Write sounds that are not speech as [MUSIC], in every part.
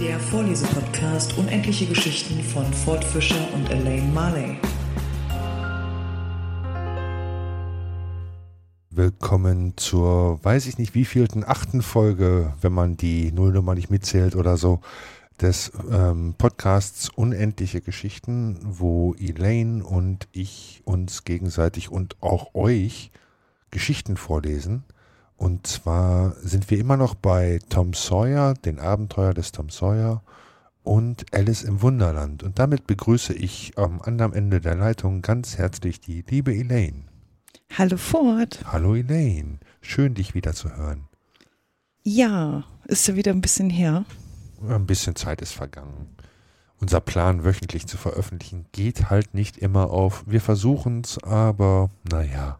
Der Vorlesepodcast Unendliche Geschichten von Ford Fischer und Elaine Marley. Willkommen zur, weiß ich nicht wievielten, achten Folge, wenn man die Nullnummer nicht mitzählt oder so, des ähm, Podcasts Unendliche Geschichten, wo Elaine und ich uns gegenseitig und auch euch Geschichten vorlesen. Und zwar sind wir immer noch bei Tom Sawyer, den Abenteuer des Tom Sawyer und Alice im Wunderland. Und damit begrüße ich am anderen Ende der Leitung ganz herzlich die liebe Elaine. Hallo Ford. Hallo Elaine, schön dich wieder zu hören. Ja, ist ja wieder ein bisschen her. Ein bisschen Zeit ist vergangen. Unser Plan, wöchentlich zu veröffentlichen, geht halt nicht immer auf. Wir versuchen es, aber naja.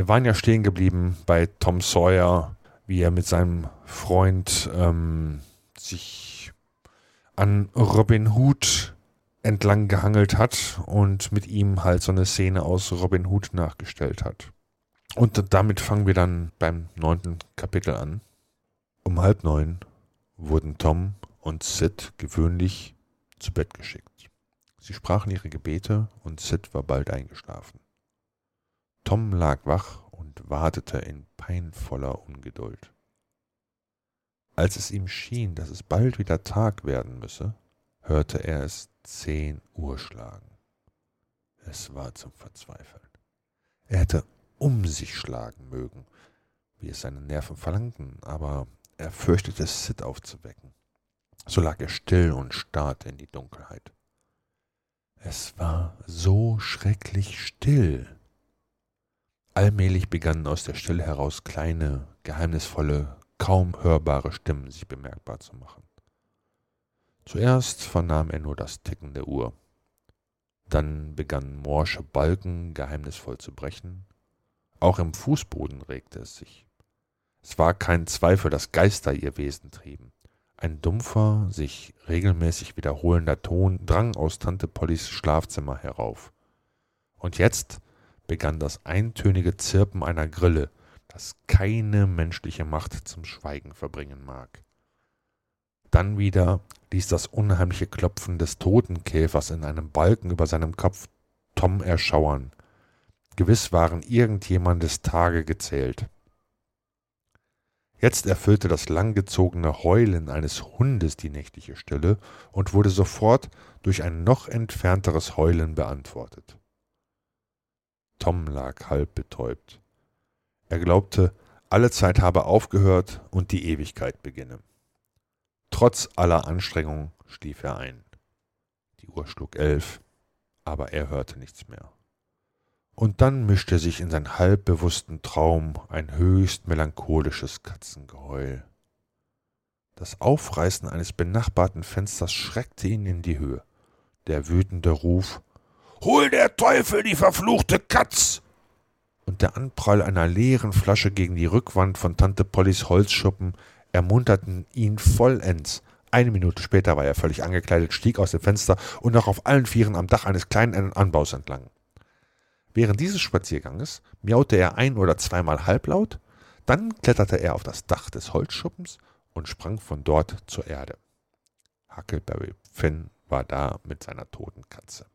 Wir waren ja stehen geblieben bei Tom Sawyer, wie er mit seinem Freund ähm, sich an Robin Hood entlang gehangelt hat und mit ihm halt so eine Szene aus Robin Hood nachgestellt hat. Und damit fangen wir dann beim neunten Kapitel an. Um halb neun wurden Tom und Sid gewöhnlich zu Bett geschickt. Sie sprachen ihre Gebete und Sid war bald eingeschlafen. Tom lag wach und wartete in peinvoller Ungeduld. Als es ihm schien, dass es bald wieder Tag werden müsse, hörte er es zehn Uhr schlagen. Es war zum Verzweifeln. Er hätte um sich schlagen mögen, wie es seine Nerven verlangten, aber er fürchtete Sid aufzuwecken. So lag er still und starrte in die Dunkelheit. Es war so schrecklich still. Allmählich begannen aus der Stille heraus kleine, geheimnisvolle, kaum hörbare Stimmen sich bemerkbar zu machen. Zuerst vernahm er nur das Ticken der Uhr. Dann begannen morsche Balken geheimnisvoll zu brechen. Auch im Fußboden regte es sich. Es war kein Zweifel, dass Geister ihr Wesen trieben. Ein dumpfer, sich regelmäßig wiederholender Ton drang aus Tante Pollys Schlafzimmer herauf. Und jetzt begann das eintönige Zirpen einer Grille, das keine menschliche Macht zum Schweigen verbringen mag. Dann wieder ließ das unheimliche Klopfen des Totenkäfers in einem Balken über seinem Kopf Tom erschauern. Gewiss waren irgendjemandes Tage gezählt. Jetzt erfüllte das langgezogene Heulen eines Hundes die nächtliche Stille und wurde sofort durch ein noch entfernteres Heulen beantwortet. Tom lag halb betäubt. Er glaubte, alle Zeit habe aufgehört und die Ewigkeit beginne. Trotz aller Anstrengung schlief er ein. Die Uhr schlug elf, aber er hörte nichts mehr. Und dann mischte sich in sein halbbewussten Traum ein höchst melancholisches Katzengeheul. Das Aufreißen eines benachbarten Fensters schreckte ihn in die Höhe. Der wütende Ruf Hol der Teufel die verfluchte Katz! Und der Anprall einer leeren Flasche gegen die Rückwand von Tante Pollys Holzschuppen ermunterten ihn vollends. Eine Minute später war er völlig angekleidet, stieg aus dem Fenster und noch auf allen Vieren am Dach eines kleinen Anbaus entlang. Während dieses Spazierganges miaute er ein oder zweimal halblaut, dann kletterte er auf das Dach des Holzschuppens und sprang von dort zur Erde. Huckleberry Finn war da mit seiner toten Katze.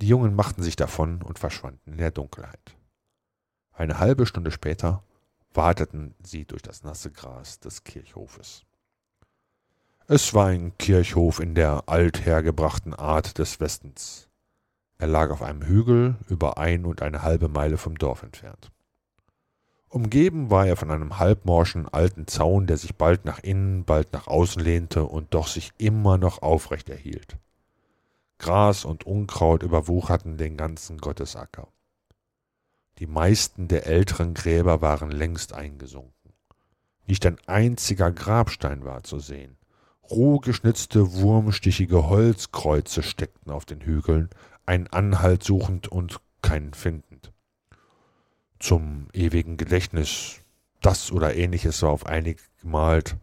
Die Jungen machten sich davon und verschwanden in der Dunkelheit. Eine halbe Stunde später wateten sie durch das nasse Gras des Kirchhofes. Es war ein Kirchhof in der althergebrachten Art des Westens. Er lag auf einem Hügel über ein und eine halbe Meile vom Dorf entfernt. Umgeben war er von einem halbmorschen alten Zaun, der sich bald nach innen, bald nach außen lehnte und doch sich immer noch aufrecht erhielt. Gras und Unkraut überwucherten den ganzen Gottesacker. Die meisten der älteren Gräber waren längst eingesunken. Nicht ein einziger Grabstein war zu sehen. Roh geschnitzte, wurmstichige Holzkreuze steckten auf den Hügeln, einen Anhalt suchend und keinen findend. Zum ewigen Gedächtnis, das oder ähnliches war auf einig gemalt,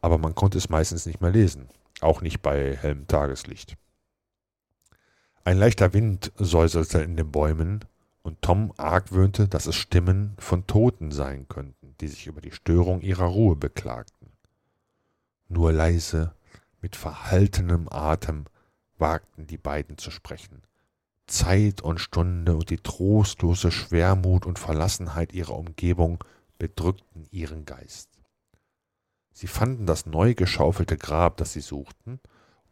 aber man konnte es meistens nicht mehr lesen, auch nicht bei hellem Tageslicht. Ein leichter Wind säuselte in den Bäumen, und Tom argwöhnte, dass es Stimmen von Toten sein könnten, die sich über die Störung ihrer Ruhe beklagten. Nur leise, mit verhaltenem Atem wagten die beiden zu sprechen. Zeit und Stunde und die trostlose Schwermut und Verlassenheit ihrer Umgebung bedrückten ihren Geist. Sie fanden das neu geschaufelte Grab, das sie suchten,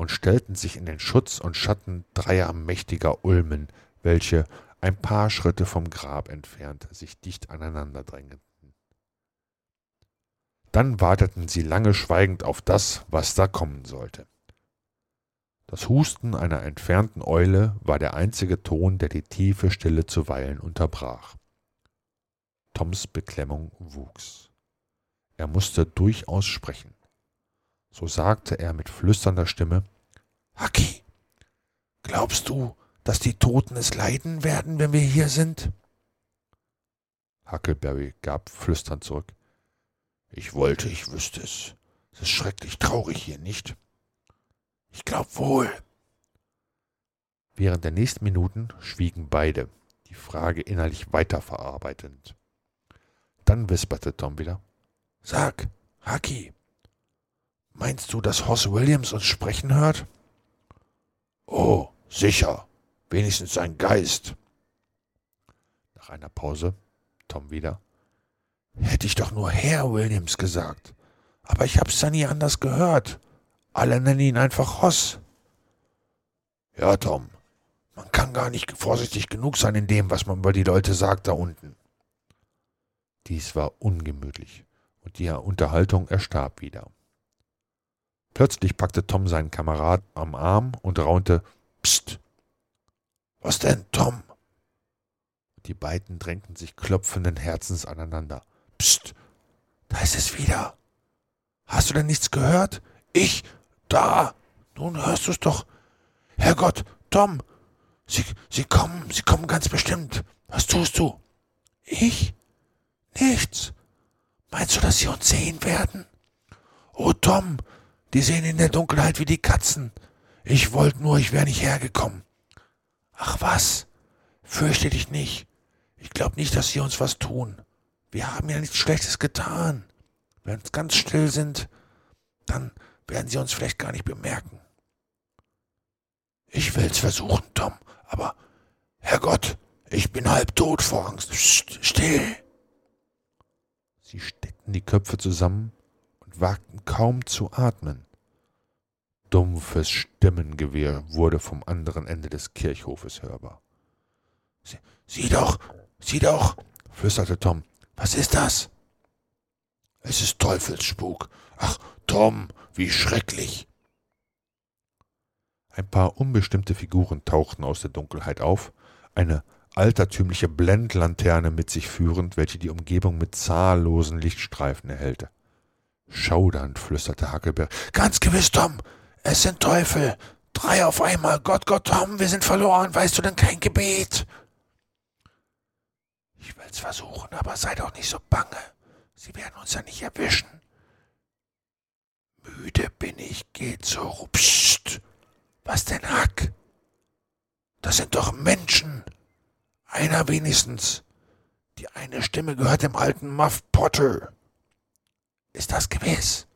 und stellten sich in den Schutz und Schatten dreier mächtiger Ulmen, welche ein paar Schritte vom Grab entfernt sich dicht aneinander drängten. Dann warteten sie lange schweigend auf das, was da kommen sollte. Das Husten einer entfernten Eule war der einzige Ton, der die tiefe Stille zuweilen unterbrach. Toms Beklemmung wuchs. Er musste durchaus sprechen. So sagte er mit flüsternder Stimme Haki, glaubst du, dass die Toten es leiden werden, wenn wir hier sind? Huckleberry gab flüsternd zurück. Ich wollte, ich wüsste es. Es ist schrecklich traurig hier, nicht? Ich glaub wohl. Während der nächsten Minuten schwiegen beide, die Frage innerlich weiterverarbeitend. Dann wisperte Tom wieder. Sag, Haki, meinst du, dass Hoss Williams uns sprechen hört? Oh, sicher. Wenigstens sein Geist. Nach einer Pause, Tom wieder. Hätte ich doch nur Herr Williams gesagt. Aber ich hab's ja nie anders gehört. Alle nennen ihn einfach Hoss. Ja, Tom, man kann gar nicht vorsichtig genug sein in dem, was man über die Leute sagt da unten. Dies war ungemütlich, und die Unterhaltung erstarb wieder. Plötzlich packte Tom seinen Kamerad am Arm und raunte Psst. Was denn, Tom? Die beiden drängten sich klopfenden Herzens aneinander. Psst, da ist es wieder. Hast du denn nichts gehört? Ich, da. Nun hörst du's doch. Herrgott, Tom, Sie, Sie kommen, Sie kommen ganz bestimmt. Was tust du? Ich? Nichts. Meinst du, dass Sie uns sehen werden? Oh, Tom, die sehen in der Dunkelheit wie die Katzen. Ich wollte nur, ich wäre nicht hergekommen. Ach was, fürchte dich nicht. Ich glaube nicht, dass sie uns was tun. Wir haben ja nichts Schlechtes getan. Wenn wir ganz still sind, dann werden sie uns vielleicht gar nicht bemerken. Ich will's versuchen, Tom, aber Herrgott, ich bin halb tot vor Angst. Psst, still. Sie steckten die Köpfe zusammen und wagten kaum zu atmen. Dumpfes Stimmengewehr wurde vom anderen Ende des Kirchhofes hörbar. Sie, sieh doch, sieh doch, flüsterte Tom. Was ist das? Es ist Teufelsspuk. Ach, Tom, wie schrecklich. Ein paar unbestimmte Figuren tauchten aus der Dunkelheit auf, eine altertümliche Blendlanterne mit sich führend, welche die Umgebung mit zahllosen Lichtstreifen erhellte. Schaudernd flüsterte Hackelberg. Ganz gewiss, Tom, es sind Teufel. Drei auf einmal. Gott, Gott, Tom, wir sind verloren. Weißt du denn kein Gebet? Ich will's versuchen, aber sei doch nicht so bange. Sie werden uns ja nicht erwischen. Müde bin ich, geht so. Psst. Was denn, Hack? Das sind doch Menschen. Einer wenigstens. Die eine Stimme gehört dem alten Muff Potter. Ist das gewiss?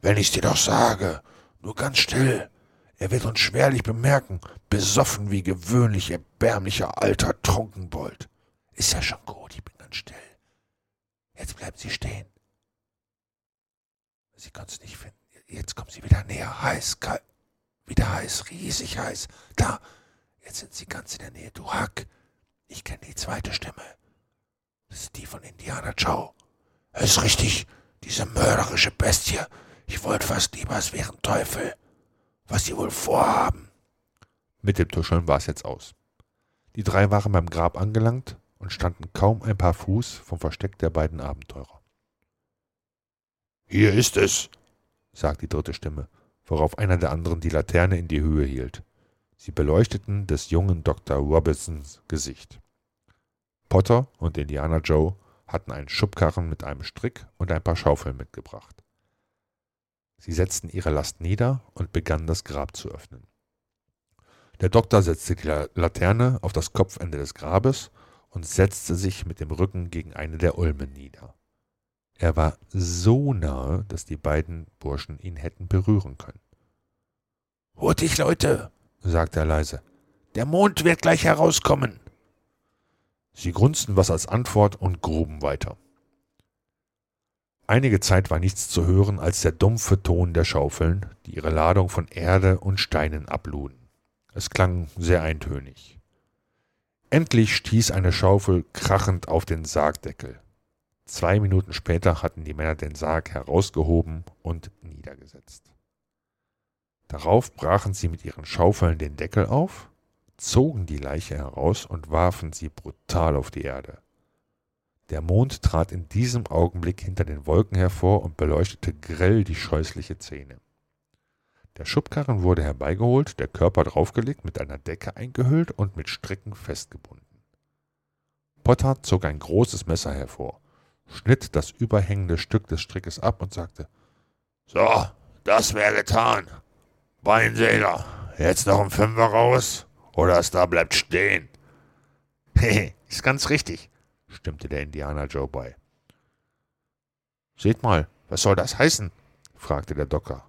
Wenn ich's dir doch sage, nur ganz still. Er wird uns schwerlich bemerken, besoffen wie gewöhnlich, erbärmlicher alter Trunkenbold. Ist ja schon gut, ich bin ganz still. Jetzt bleiben Sie stehen. Sie können es nicht finden. Jetzt kommen Sie wieder näher. Heiß, kalt. Wieder heiß, riesig heiß. Da. Jetzt sind Sie ganz in der Nähe. Du Hack. Ich kenne die zweite Stimme. Das ist die von Indiana Joe. Ist richtig. Diese mörderische Bestie. Ich wollte fast lieber, es wären Teufel. Was Sie wohl vorhaben. Mit dem Tuscheln war es jetzt aus. Die drei waren beim Grab angelangt und standen kaum ein paar Fuß vom Versteck der beiden Abenteurer. Hier ist es, sagte die dritte Stimme, worauf einer der anderen die Laterne in die Höhe hielt. Sie beleuchteten des jungen Dr. Robertsons Gesicht. Potter und Indiana Joe hatten einen Schubkarren mit einem Strick und ein paar Schaufeln mitgebracht. Sie setzten ihre Last nieder und begannen das Grab zu öffnen. Der Doktor setzte die Laterne auf das Kopfende des Grabes und setzte sich mit dem Rücken gegen eine der Ulmen nieder. Er war so nahe, dass die beiden Burschen ihn hätten berühren können. Hurtig, Leute, sagte er leise. Der Mond wird gleich herauskommen. Sie grunzten was als Antwort und gruben weiter. Einige Zeit war nichts zu hören als der dumpfe Ton der Schaufeln, die ihre Ladung von Erde und Steinen abluden. Es klang sehr eintönig. Endlich stieß eine Schaufel krachend auf den Sargdeckel. Zwei Minuten später hatten die Männer den Sarg herausgehoben und niedergesetzt. Darauf brachen sie mit ihren Schaufeln den Deckel auf, zogen die Leiche heraus und warfen sie brutal auf die Erde. Der Mond trat in diesem Augenblick hinter den Wolken hervor und beleuchtete grell die scheußliche Szene. Der Schubkarren wurde herbeigeholt, der Körper draufgelegt, mit einer Decke eingehüllt und mit Stricken festgebunden. Potter zog ein großes Messer hervor, schnitt das überhängende Stück des Strickes ab und sagte, So, das wäre getan. Beinsäger, jetzt noch ein Fünfer raus oder das da bleibt stehen. Hehe, [LAUGHS] ist ganz richtig, stimmte der Indianer Joe bei. Seht mal, was soll das heißen? fragte der Docker.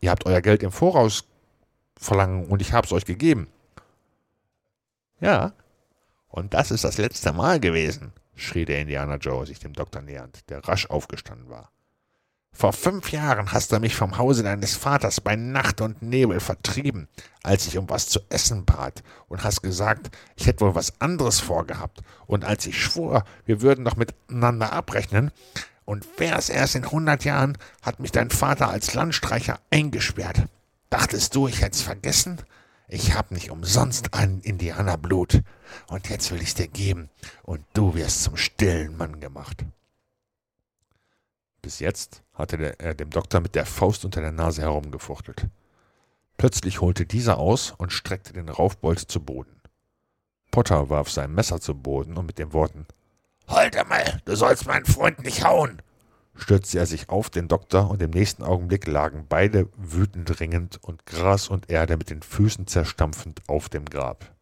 Ihr habt euer Geld im Voraus verlangen und ich hab's euch gegeben. Ja, und das ist das letzte Mal gewesen, schrie der Indianer Joe sich dem Doktor nähernd, der rasch aufgestanden war. Vor fünf Jahren hast du mich vom Hause deines Vaters bei Nacht und Nebel vertrieben, als ich um was zu essen bat, und hast gesagt, ich hätte wohl was anderes vorgehabt. Und als ich schwor, wir würden doch miteinander abrechnen, und wär's erst in hundert Jahren, hat mich dein Vater als Landstreicher eingesperrt. Dachtest du, ich hätt's vergessen? Ich hab nicht umsonst ein Indianerblut, und jetzt will ich's dir geben, und du wirst zum stillen Mann gemacht. Bis jetzt hatte er dem Doktor mit der Faust unter der Nase herumgefuchtelt. Plötzlich holte dieser aus und streckte den Raufbold zu Boden. Potter warf sein Messer zu Boden und mit den Worten Halt einmal, du sollst meinen Freund nicht hauen, stürzte er sich auf den Doktor und im nächsten Augenblick lagen beide wütend ringend und Gras und Erde mit den Füßen zerstampfend auf dem Grab.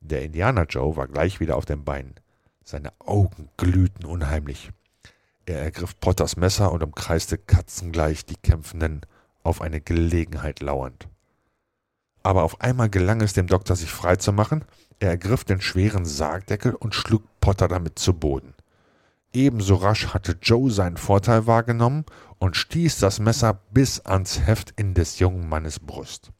Der Indianer Joe war gleich wieder auf den Beinen. Seine Augen glühten unheimlich. Er ergriff Potters Messer und umkreiste katzengleich die Kämpfenden, auf eine Gelegenheit lauernd. Aber auf einmal gelang es dem Doktor, sich frei zu machen. Er ergriff den schweren Sargdeckel und schlug Potter damit zu Boden. Ebenso rasch hatte Joe seinen Vorteil wahrgenommen und stieß das Messer bis ans Heft in des jungen Mannes Brust.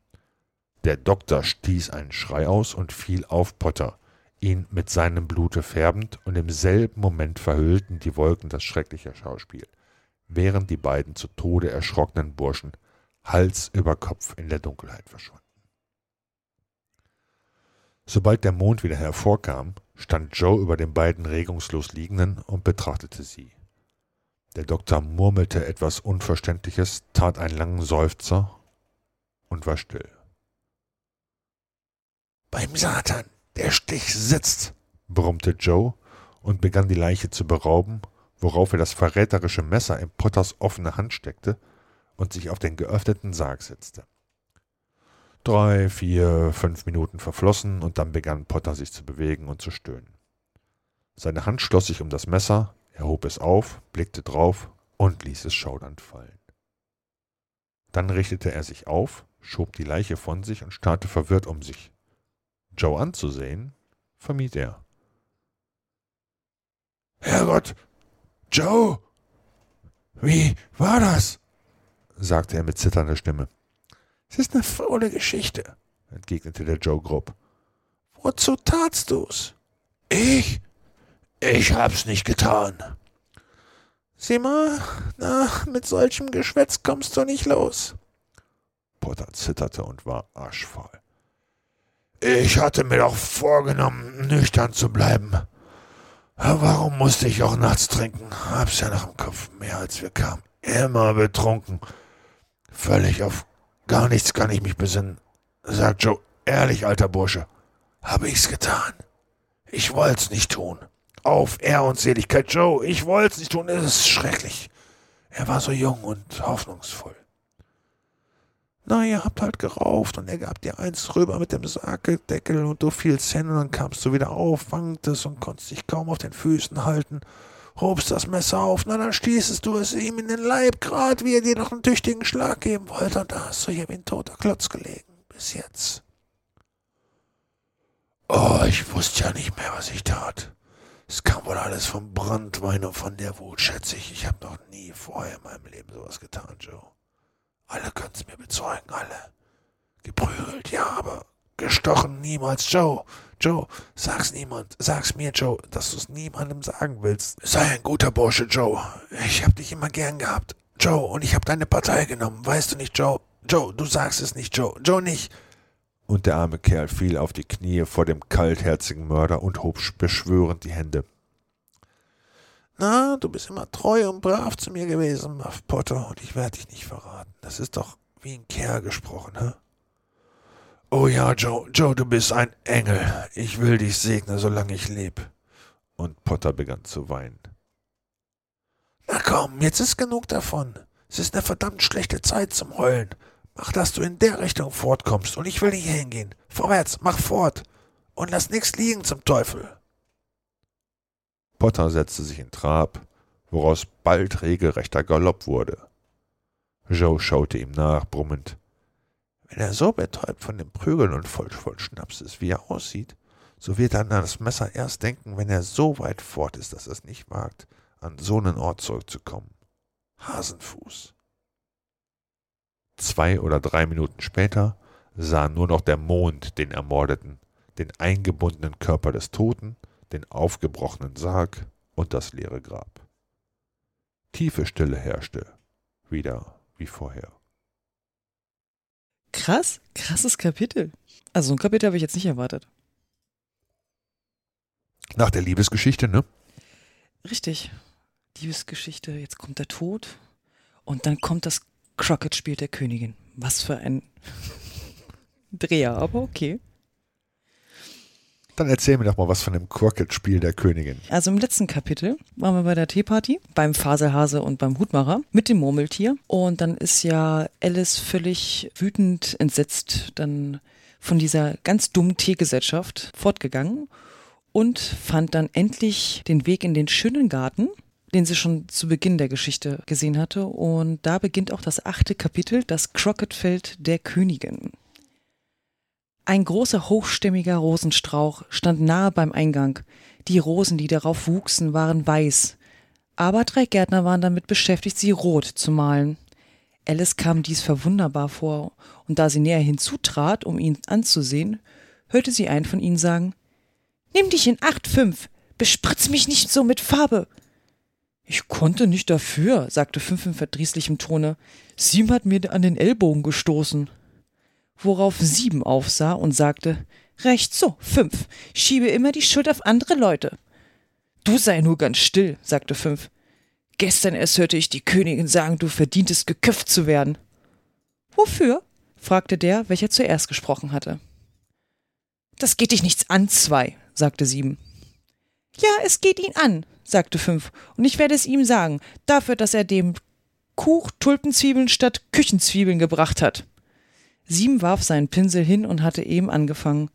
Der Doktor stieß einen Schrei aus und fiel auf Potter, ihn mit seinem Blute färbend, und im selben Moment verhüllten die Wolken das schreckliche Schauspiel, während die beiden zu Tode erschrockenen Burschen Hals über Kopf in der Dunkelheit verschwanden. Sobald der Mond wieder hervorkam, stand Joe über den beiden regungslos Liegenden und betrachtete sie. Der Doktor murmelte etwas Unverständliches, tat einen langen Seufzer und war still. Beim Satan, der Stich sitzt, brummte Joe und begann die Leiche zu berauben, worauf er das verräterische Messer in Potters offene Hand steckte und sich auf den geöffneten Sarg setzte. Drei, vier, fünf Minuten verflossen und dann begann Potter sich zu bewegen und zu stöhnen. Seine Hand schloss sich um das Messer, er hob es auf, blickte drauf und ließ es schaudernd fallen. Dann richtete er sich auf, schob die Leiche von sich und starrte verwirrt um sich. Joe anzusehen, vermied er. Herrgott, Joe, wie war das? sagte er mit zitternder Stimme. Es ist eine faule Geschichte, entgegnete der Joe grob. Wozu tatst du's? Ich? Ich hab's nicht getan. Sieh mal, na, mit solchem Geschwätz kommst du nicht los. Potter zitterte und war arschvoll. Ich hatte mir doch vorgenommen, nüchtern zu bleiben. Warum musste ich auch nachts trinken? Hab's ja noch im Kopf mehr, als wir kamen. Immer betrunken. Völlig auf gar nichts kann ich mich besinnen. Sagt Joe, ehrlich, alter Bursche. Habe ich's getan? Ich wollt's nicht tun. Auf Ehr und Seligkeit, Joe, ich wollt's nicht tun. Es ist schrecklich. Er war so jung und hoffnungsvoll. Na, ihr habt halt gerauft und er gab dir eins rüber mit dem Sargdeckel und du fielst hin und dann kamst du wieder auf, wanktest und konntest dich kaum auf den Füßen halten hobst das Messer auf, na dann stießest du es ihm in den Leib, grad wie er dir noch einen tüchtigen Schlag geben wollte, und da hast du hier wie ein toter Klotz gelegen, bis jetzt. Oh, ich wusste ja nicht mehr, was ich tat. Es kam wohl alles vom Brandwein und von der Wut, schätze ich. Ich habe noch nie vorher in meinem Leben sowas getan, Joe. Alle können's mir bezeugen, alle. Geprügelt, ja, aber gestochen niemals, Joe. Joe, sag's niemand, sag's mir, Joe, dass du's niemandem sagen willst. Sei ein guter Bursche, Joe. Ich hab dich immer gern gehabt. Joe, und ich hab deine Partei genommen, weißt du nicht, Joe? Joe, du sagst es nicht, Joe. Joe nicht und der arme Kerl fiel auf die Knie vor dem kaltherzigen Mörder und hob beschwörend die Hände. Na, du bist immer treu und brav zu mir gewesen, Muff Potter, und ich werde dich nicht verraten. Das ist doch wie ein Kerl gesprochen, hä? Oh ja, Joe, Joe, du bist ein Engel. Ich will dich segnen, solange ich leb. Und Potter begann zu weinen. Na komm, jetzt ist genug davon. Es ist eine verdammt schlechte Zeit zum Heulen. Mach, dass du in der Richtung fortkommst und ich will nicht hingehen. Vorwärts, mach fort und lass nichts liegen zum Teufel. Potter setzte sich in Trab, woraus bald regelrechter Galopp wurde. Joe schaute ihm nach, brummend. Wenn er so betäubt von dem Prügeln und voll, voll Schnaps ist, wie er aussieht, so wird er an das Messer erst denken, wenn er so weit fort ist, dass er es nicht wagt, an so einen Ort zurückzukommen. Hasenfuß. Zwei oder drei Minuten später sah nur noch der Mond den Ermordeten, den eingebundenen Körper des Toten, den aufgebrochenen Sarg und das leere Grab. Tiefe Stille herrschte, wieder wie vorher. Krass, krasses Kapitel. Also so ein Kapitel habe ich jetzt nicht erwartet. Nach der Liebesgeschichte, ne? Richtig. Liebesgeschichte, jetzt kommt der Tod und dann kommt das Crockett spielt der Königin. Was für ein [LAUGHS] Dreher, aber okay. Dann erzähl mir doch mal was von dem Crockett-Spiel der Königin. Also im letzten Kapitel waren wir bei der Teeparty, beim Faselhase und beim Hutmacher mit dem Murmeltier. Und dann ist ja Alice völlig wütend, entsetzt dann von dieser ganz dummen Teegesellschaft fortgegangen und fand dann endlich den Weg in den schönen Garten den sie schon zu Beginn der Geschichte gesehen hatte. Und da beginnt auch das achte Kapitel, das Crockettfeld der Königin. Ein großer hochstämmiger Rosenstrauch stand nahe beim Eingang. Die Rosen, die darauf wuchsen, waren weiß. Aber drei Gärtner waren damit beschäftigt, sie rot zu malen. Alice kam dies verwunderbar vor, und da sie näher hinzutrat, um ihn anzusehen, hörte sie einen von ihnen sagen Nimm dich in Acht, fünf, bespritz mich nicht so mit Farbe. Ich konnte nicht dafür, sagte Fünf in verdrießlichem Tone. Sieben hat mir an den Ellbogen gestoßen. Worauf Sieben aufsah und sagte, Recht so, Fünf, schiebe immer die Schuld auf andere Leute. Du sei nur ganz still, sagte Fünf. Gestern erst hörte ich die Königin sagen, du verdientest geköpft zu werden. Wofür? fragte der, welcher zuerst gesprochen hatte. Das geht dich nichts an, zwei, sagte Sieben. Ja, es geht ihn an, sagte Fünf, und ich werde es ihm sagen, dafür, dass er dem Kuch Tulpenzwiebeln statt Küchenzwiebeln gebracht hat. Sieben warf seinen Pinsel hin und hatte eben angefangen.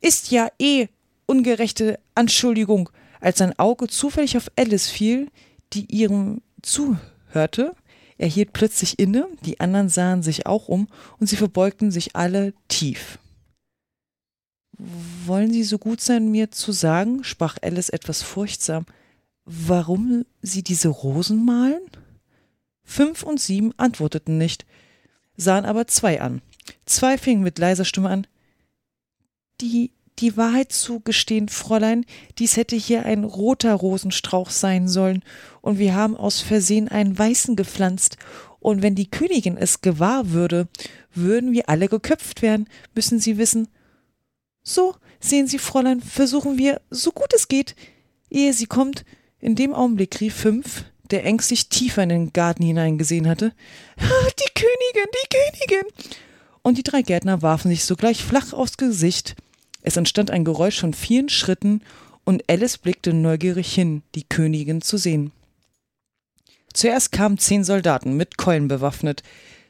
Ist ja eh ungerechte Anschuldigung, als sein Auge zufällig auf Alice fiel, die ihrem zuhörte. Er hielt plötzlich inne, die anderen sahen sich auch um und sie verbeugten sich alle tief. Wollen Sie so gut sein, mir zu sagen, sprach Alice etwas furchtsam, warum Sie diese Rosen malen? Fünf und sieben antworteten nicht, sahen aber zwei an. Zwei fingen mit leiser Stimme an. Die, die Wahrheit zu gestehen, Fräulein, dies hätte hier ein roter Rosenstrauch sein sollen, und wir haben aus Versehen einen weißen gepflanzt, und wenn die Königin es gewahr würde, würden wir alle geköpft werden, müssen Sie wissen. So, sehen Sie, Fräulein, versuchen wir, so gut es geht. Ehe sie kommt, in dem Augenblick rief Fünf, der ängstlich tiefer in den Garten hineingesehen hatte. [LAUGHS] Die Königin, die Königin! Und die drei Gärtner warfen sich sogleich flach aufs Gesicht. Es entstand ein Geräusch von vielen Schritten, und Alice blickte neugierig hin, die Königin zu sehen. Zuerst kamen zehn Soldaten mit Keulen bewaffnet.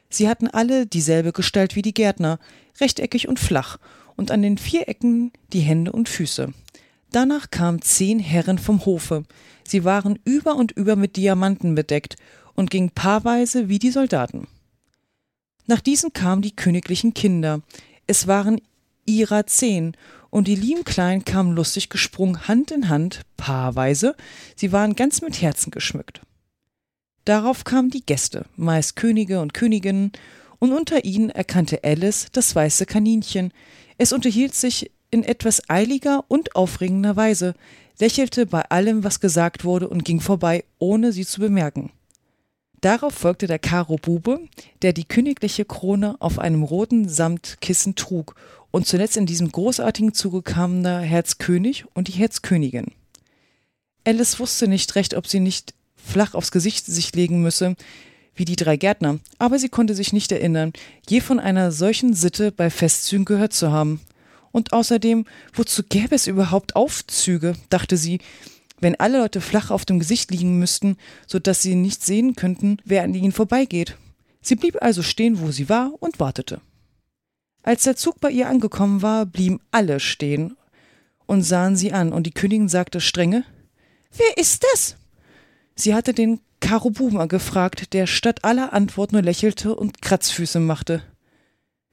Sie hatten alle dieselbe Gestalt wie die Gärtner, rechteckig und flach, und an den vier Ecken die Hände und Füße. Danach kamen zehn Herren vom Hofe. Sie waren über und über mit Diamanten bedeckt und gingen paarweise wie die Soldaten. Nach diesen kamen die königlichen Kinder. Es waren ihrer zehn, und die lieben Kleinen kamen lustig gesprungen, Hand in Hand, paarweise. Sie waren ganz mit Herzen geschmückt. Darauf kamen die Gäste, meist Könige und Königinnen, und unter ihnen erkannte Alice das weiße Kaninchen. Es unterhielt sich in etwas eiliger und aufregender Weise, lächelte bei allem, was gesagt wurde, und ging vorbei, ohne sie zu bemerken. Darauf folgte der Karo Bube, der die königliche Krone auf einem roten Samtkissen trug, und zuletzt in diesem großartigen Zuge kamen der Herzkönig und die Herzkönigin. Alice wusste nicht recht, ob sie nicht flach aufs Gesicht sich legen müsse, wie die drei Gärtner, aber sie konnte sich nicht erinnern, je von einer solchen Sitte bei Festzügen gehört zu haben. Und außerdem, wozu gäbe es überhaupt Aufzüge, dachte sie, wenn alle Leute flach auf dem Gesicht liegen müssten, so dass sie nicht sehen könnten, wer an ihnen vorbeigeht. Sie blieb also stehen, wo sie war, und wartete. Als der Zug bei ihr angekommen war, blieben alle stehen und sahen sie an, und die Königin sagte strenge Wer ist das? Sie hatte den Karobuma gefragt, der statt aller Antwort nur lächelte und Kratzfüße machte.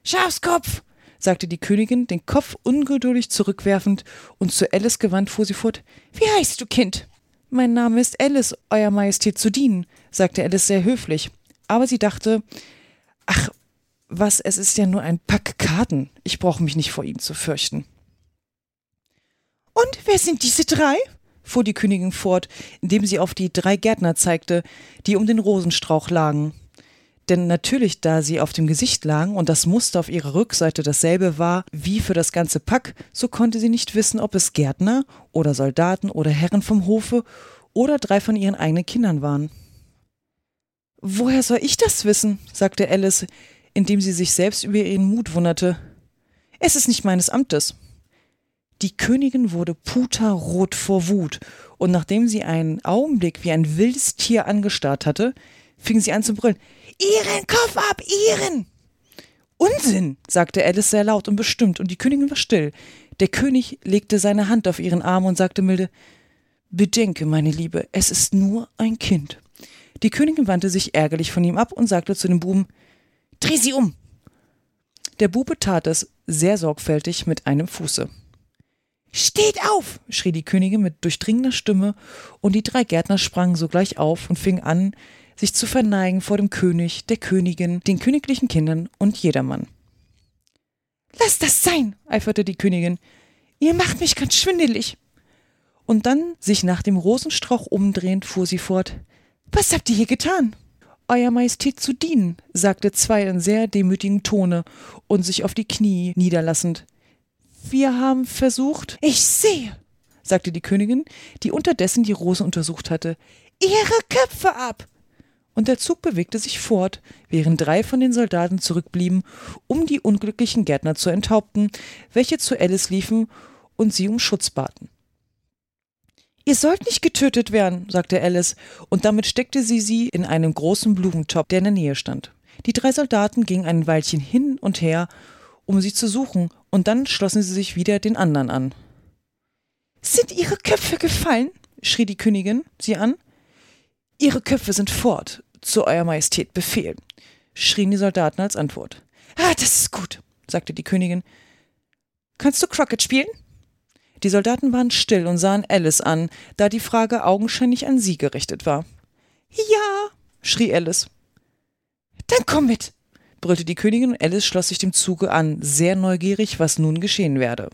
Schafskopf, sagte die Königin, den Kopf ungeduldig zurückwerfend, und zu Alice gewandt fuhr sie fort. Wie heißt du, Kind? Mein Name ist Alice, Euer Majestät zu dienen, sagte Alice sehr höflich. Aber sie dachte, ach, was, es ist ja nur ein Pack Karten. Ich brauche mich nicht vor ihnen zu fürchten. Und wer sind diese drei? fuhr die Königin fort, indem sie auf die drei Gärtner zeigte, die um den Rosenstrauch lagen denn natürlich, da sie auf dem Gesicht lagen und das Muster auf ihrer Rückseite dasselbe war wie für das ganze Pack, so konnte sie nicht wissen, ob es Gärtner oder Soldaten oder Herren vom Hofe oder drei von ihren eigenen Kindern waren. Woher soll ich das wissen? sagte Alice, indem sie sich selbst über ihren Mut wunderte. Es ist nicht meines Amtes. Die Königin wurde puterrot vor Wut, und nachdem sie einen Augenblick wie ein wildes Tier angestarrt hatte, fing sie an zu brüllen. Ihren Kopf ab, ihren! Unsinn, sagte Alice sehr laut und bestimmt, und die Königin war still. Der König legte seine Hand auf ihren Arm und sagte milde Bedenke, meine Liebe, es ist nur ein Kind. Die Königin wandte sich ärgerlich von ihm ab und sagte zu dem Buben Dreh sie um. Der Bube tat es sehr sorgfältig mit einem Fuße. Steht auf! schrie die Königin mit durchdringender Stimme, und die drei Gärtner sprangen sogleich auf und fingen an, sich zu verneigen vor dem König, der Königin, den königlichen Kindern und jedermann. Lass das sein, eiferte die Königin. Ihr macht mich ganz schwindelig. Und dann, sich nach dem Rosenstrauch umdrehend, fuhr sie fort. Was habt ihr hier getan? Euer Majestät zu dienen, sagte zwei in sehr demütigem Tone und sich auf die Knie niederlassend. Wir haben versucht. Ich sehe, sagte die Königin, die unterdessen die Rose untersucht hatte. Ihre Köpfe ab! Und der Zug bewegte sich fort, während drei von den Soldaten zurückblieben, um die unglücklichen Gärtner zu enthaupten, welche zu Alice liefen und sie um Schutz baten. Ihr sollt nicht getötet werden, sagte Alice, und damit steckte sie sie in einen großen Blumentopf, der in der Nähe stand. Die drei Soldaten gingen ein Weilchen hin und her, um sie zu suchen, und dann schlossen sie sich wieder den anderen an. Sind ihre Köpfe gefallen? schrie die Königin sie an. Ihre Köpfe sind fort, zu Euer Majestät Befehl, schrien die Soldaten als Antwort. Ah, das ist gut, sagte die Königin. Kannst du Crockett spielen? Die Soldaten waren still und sahen Alice an, da die Frage augenscheinlich an sie gerichtet war. Ja, schrie Alice. Dann komm mit, brüllte die Königin und Alice schloss sich dem Zuge an, sehr neugierig, was nun geschehen werde.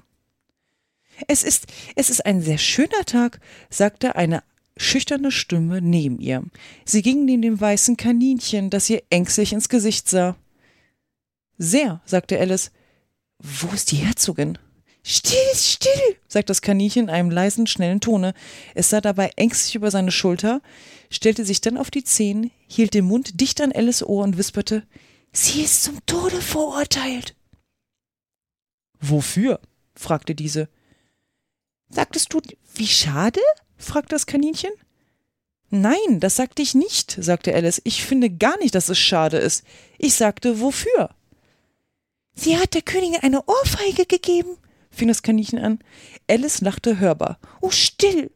Es ist, es ist ein sehr schöner Tag, sagte eine schüchterne Stimme neben ihr. Sie ging neben dem weißen Kaninchen, das ihr ängstlich ins Gesicht sah. Sehr, sagte Alice. Wo ist die Herzogin? Still, still, sagte das Kaninchen in einem leisen, schnellen Tone. Es sah dabei ängstlich über seine Schulter, stellte sich dann auf die Zehen, hielt den Mund dicht an Alice Ohr und wisperte, Sie ist zum Tode verurteilt. Wofür? fragte diese. Sagtest du, wie schade? Fragte das Kaninchen. Nein, das sagte ich nicht, sagte Alice. Ich finde gar nicht, dass es schade ist. Ich sagte, wofür? Sie hat der Königin eine Ohrfeige gegeben, fing das Kaninchen an. Alice lachte hörbar. Oh, still,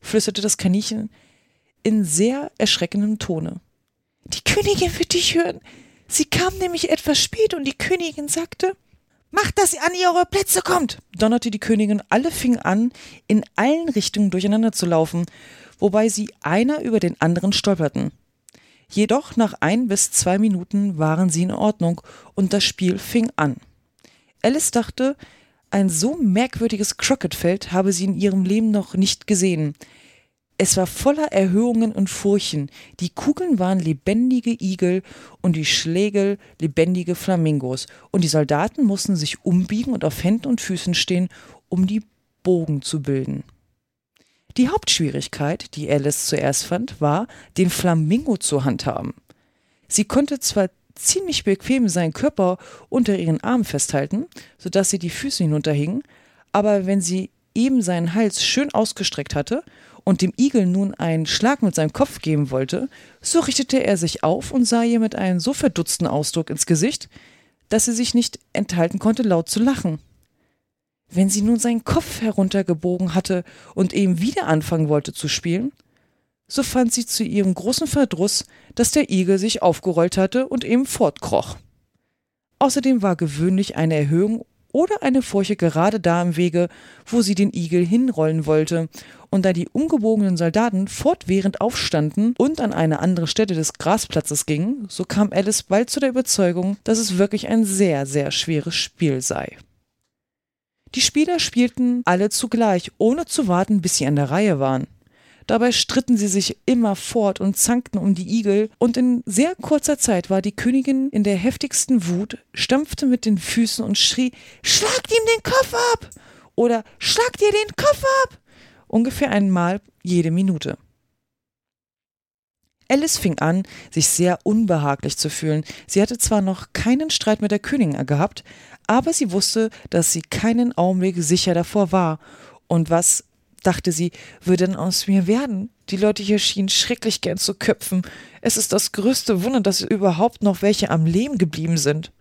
flüsterte das Kaninchen in sehr erschreckendem Tone. Die Königin wird dich hören. Sie kam nämlich etwas spät und die Königin sagte, Macht, dass ihr an ihre Plätze kommt, donnerte die Königin. Alle fingen an, in allen Richtungen durcheinander zu laufen, wobei sie einer über den anderen stolperten. Jedoch nach ein bis zwei Minuten waren sie in Ordnung und das Spiel fing an. Alice dachte, ein so merkwürdiges Crocketfeld habe sie in ihrem Leben noch nicht gesehen. Es war voller Erhöhungen und Furchen. Die Kugeln waren lebendige Igel und die Schlägel lebendige Flamingos. Und die Soldaten mussten sich umbiegen und auf Händen und Füßen stehen, um die Bogen zu bilden. Die Hauptschwierigkeit, die Alice zuerst fand, war, den Flamingo zu handhaben. Sie konnte zwar ziemlich bequem seinen Körper unter ihren Armen festhalten, sodass sie die Füße hinunterhingen, aber wenn sie eben seinen Hals schön ausgestreckt hatte und dem Igel nun einen Schlag mit seinem Kopf geben wollte, so richtete er sich auf und sah ihr mit einem so verdutzten Ausdruck ins Gesicht, dass sie sich nicht enthalten konnte, laut zu lachen. Wenn sie nun seinen Kopf heruntergebogen hatte und eben wieder anfangen wollte zu spielen, so fand sie zu ihrem großen Verdruss, dass der Igel sich aufgerollt hatte und eben fortkroch. Außerdem war gewöhnlich eine Erhöhung oder eine Furche gerade da im Wege, wo sie den Igel hinrollen wollte, und da die umgebogenen Soldaten fortwährend aufstanden und an eine andere Stelle des Grasplatzes gingen, so kam Alice bald zu der Überzeugung, dass es wirklich ein sehr, sehr schweres Spiel sei. Die Spieler spielten alle zugleich, ohne zu warten, bis sie an der Reihe waren. Dabei stritten sie sich immer fort und zankten um die Igel, und in sehr kurzer Zeit war die Königin in der heftigsten Wut, stampfte mit den Füßen und schrie Schlagt ihm den Kopf ab. oder Schlagt ihr den Kopf ab. ungefähr einmal jede Minute. Alice fing an, sich sehr unbehaglich zu fühlen. Sie hatte zwar noch keinen Streit mit der Königin gehabt, aber sie wusste, dass sie keinen Augenblick sicher davor war. Und was, dachte sie, würde denn aus mir werden? Die Leute hier schienen schrecklich gern zu köpfen. Es ist das größte Wunder, dass überhaupt noch welche am Leben geblieben sind.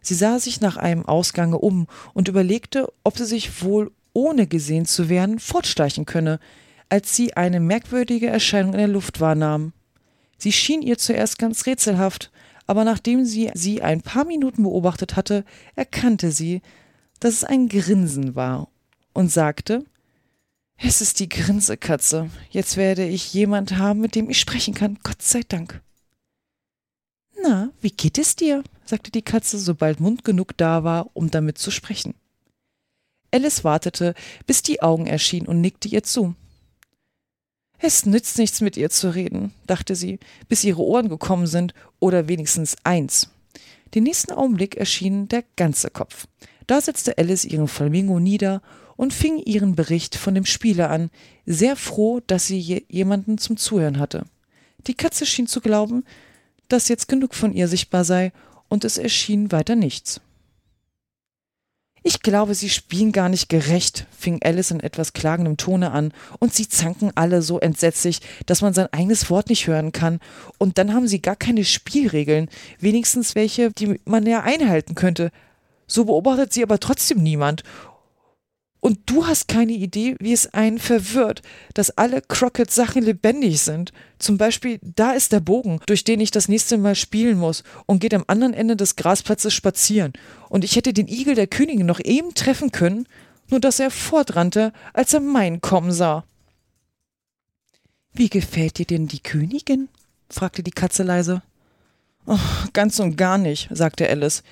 Sie sah sich nach einem Ausgange um und überlegte, ob sie sich wohl, ohne gesehen zu werden, fortschleichen könne, als sie eine merkwürdige Erscheinung in der Luft wahrnahm. Sie schien ihr zuerst ganz rätselhaft, aber nachdem sie sie ein paar Minuten beobachtet hatte, erkannte sie, dass es ein Grinsen war und sagte, es ist die Grinsekatze. Jetzt werde ich jemand haben, mit dem ich sprechen kann. Gott sei Dank. Na, wie geht es dir? sagte die Katze, sobald Mund genug da war, um damit zu sprechen. Alice wartete, bis die Augen erschienen und nickte ihr zu. Es nützt nichts, mit ihr zu reden, dachte sie, bis ihre Ohren gekommen sind, oder wenigstens eins. Den nächsten Augenblick erschien der ganze Kopf. Da setzte Alice ihren Flamingo nieder und fing ihren Bericht von dem Spieler an, sehr froh, dass sie jemanden zum Zuhören hatte. Die Katze schien zu glauben, dass jetzt genug von ihr sichtbar sei, und es erschien weiter nichts. Ich glaube, sie spielen gar nicht gerecht, fing Alice in etwas klagendem Tone an, und sie zanken alle so entsetzlich, dass man sein eigenes Wort nicht hören kann, und dann haben sie gar keine Spielregeln, wenigstens welche, die man ja einhalten könnte. So beobachtet sie aber trotzdem niemand, und du hast keine Idee, wie es einen verwirrt, dass alle Crockett-Sachen lebendig sind. Zum Beispiel, da ist der Bogen, durch den ich das nächste Mal spielen muss und geht am anderen Ende des Grasplatzes spazieren. Und ich hätte den Igel der Königin noch eben treffen können, nur dass er fortrannte, als er meinen kommen sah. Wie gefällt dir denn die Königin? fragte die Katze leise. Oh, ganz und gar nicht, sagte Alice.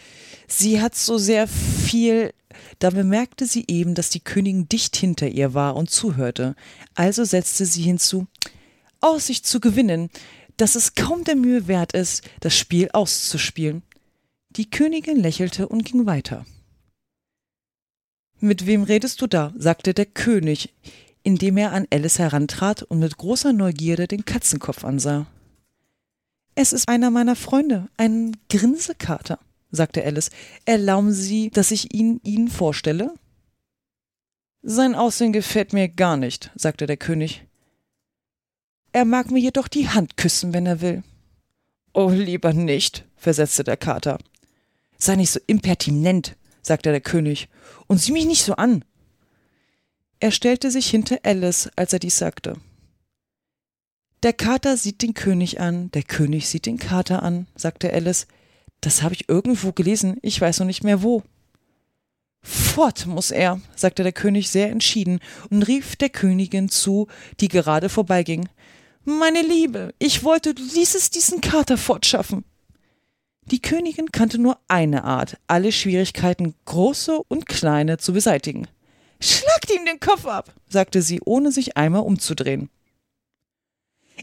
Sie hat so sehr viel da bemerkte sie eben, dass die Königin dicht hinter ihr war und zuhörte. Also setzte sie hinzu Aussicht zu gewinnen, dass es kaum der Mühe wert ist, das Spiel auszuspielen. Die Königin lächelte und ging weiter. Mit wem redest du da? sagte der König, indem er an Alice herantrat und mit großer Neugierde den Katzenkopf ansah. Es ist einer meiner Freunde, ein Grinsekater sagte Alice. Erlauben Sie, dass ich ihn Ihnen vorstelle? Sein Aussehen gefällt mir gar nicht, sagte der König. Er mag mir jedoch die Hand küssen, wenn er will. Oh, lieber nicht, versetzte der Kater. Sei nicht so impertinent, sagte der König, und sieh mich nicht so an. Er stellte sich hinter Alice, als er dies sagte. Der Kater sieht den König an, der König sieht den Kater an, sagte Alice. Das habe ich irgendwo gelesen, ich weiß noch nicht mehr wo. Fort muss er, sagte der König sehr entschieden und rief der Königin zu, die gerade vorbeiging. Meine Liebe, ich wollte, du ließest diesen Kater fortschaffen. Die Königin kannte nur eine Art, alle Schwierigkeiten, große und kleine, zu beseitigen. Schlagt ihm den Kopf ab, sagte sie, ohne sich einmal umzudrehen.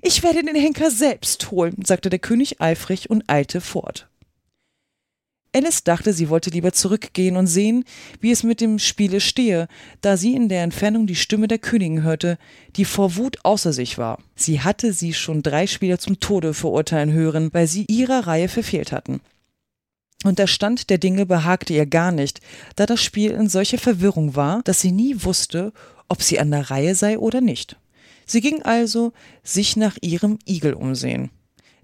Ich werde den Henker selbst holen, sagte der König eifrig und eilte fort. Alice dachte, sie wollte lieber zurückgehen und sehen, wie es mit dem Spiele stehe, da sie in der Entfernung die Stimme der Königin hörte, die vor Wut außer sich war. Sie hatte sie schon drei Spieler zum Tode verurteilen hören, weil sie ihrer Reihe verfehlt hatten. Und der Stand der Dinge behagte ihr gar nicht, da das Spiel in solcher Verwirrung war, dass sie nie wusste, ob sie an der Reihe sei oder nicht. Sie ging also sich nach ihrem Igel umsehen.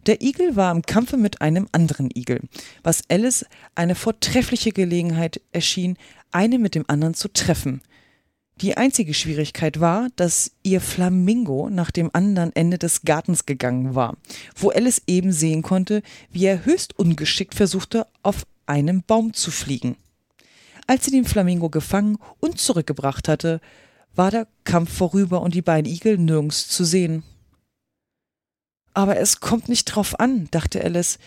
Der Igel war im Kampfe mit einem anderen Igel, was Alice eine vortreffliche Gelegenheit erschien, eine mit dem anderen zu treffen. Die einzige Schwierigkeit war, dass ihr Flamingo nach dem anderen Ende des Gartens gegangen war, wo Alice eben sehen konnte, wie er höchst ungeschickt versuchte, auf einem Baum zu fliegen. Als sie den Flamingo gefangen und zurückgebracht hatte, war der Kampf vorüber und die beiden Igel nirgends zu sehen. Aber es kommt nicht drauf an, dachte Alice,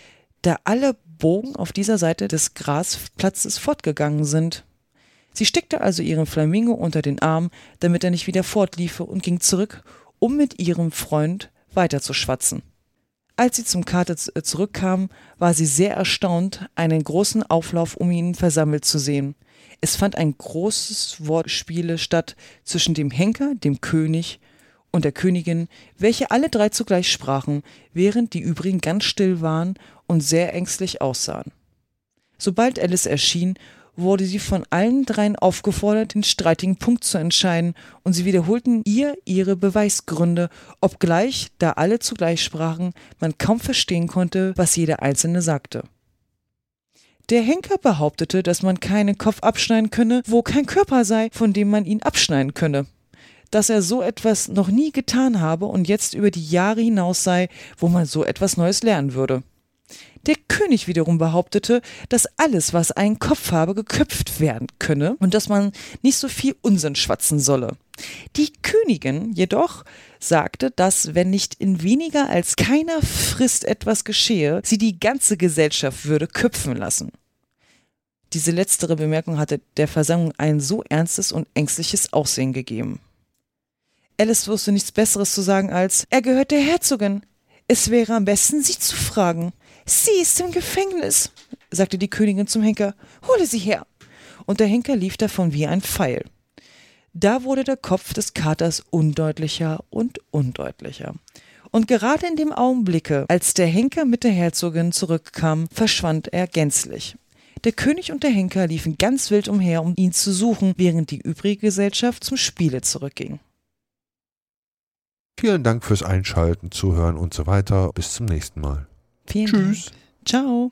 da alle Bogen auf dieser Seite des Grasplatzes fortgegangen sind. Sie steckte also ihren Flamingo unter den Arm, damit er nicht wieder fortliefe, und ging zurück, um mit ihrem Freund weiterzuschwatzen. Als sie zum Kater äh, zurückkam, war sie sehr erstaunt, einen großen Auflauf um ihn versammelt zu sehen. Es fand ein großes Wortspiele statt zwischen dem Henker, dem König und der Königin, welche alle drei zugleich sprachen, während die übrigen ganz still waren und sehr ängstlich aussahen. Sobald Alice erschien, wurde sie von allen dreien aufgefordert, den streitigen Punkt zu entscheiden, und sie wiederholten ihr ihre Beweisgründe, obgleich, da alle zugleich sprachen, man kaum verstehen konnte, was jeder Einzelne sagte. Der Henker behauptete, dass man keinen Kopf abschneiden könne, wo kein Körper sei, von dem man ihn abschneiden könne dass er so etwas noch nie getan habe und jetzt über die Jahre hinaus sei, wo man so etwas Neues lernen würde. Der König wiederum behauptete, dass alles, was einen Kopf habe, geköpft werden könne und dass man nicht so viel Unsinn schwatzen solle. Die Königin jedoch sagte, dass, wenn nicht in weniger als keiner Frist etwas geschehe, sie die ganze Gesellschaft würde köpfen lassen. Diese letztere Bemerkung hatte der Versammlung ein so ernstes und ängstliches Aussehen gegeben. Alice wusste nichts Besseres zu sagen als, er gehört der Herzogin. Es wäre am besten, sie zu fragen. Sie ist im Gefängnis, sagte die Königin zum Henker. Hole sie her. Und der Henker lief davon wie ein Pfeil. Da wurde der Kopf des Katers undeutlicher und undeutlicher. Und gerade in dem Augenblicke, als der Henker mit der Herzogin zurückkam, verschwand er gänzlich. Der König und der Henker liefen ganz wild umher, um ihn zu suchen, während die übrige Gesellschaft zum Spiele zurückging. Vielen Dank fürs Einschalten, Zuhören und so weiter. Bis zum nächsten Mal. Vielen Tschüss. Dank. Ciao.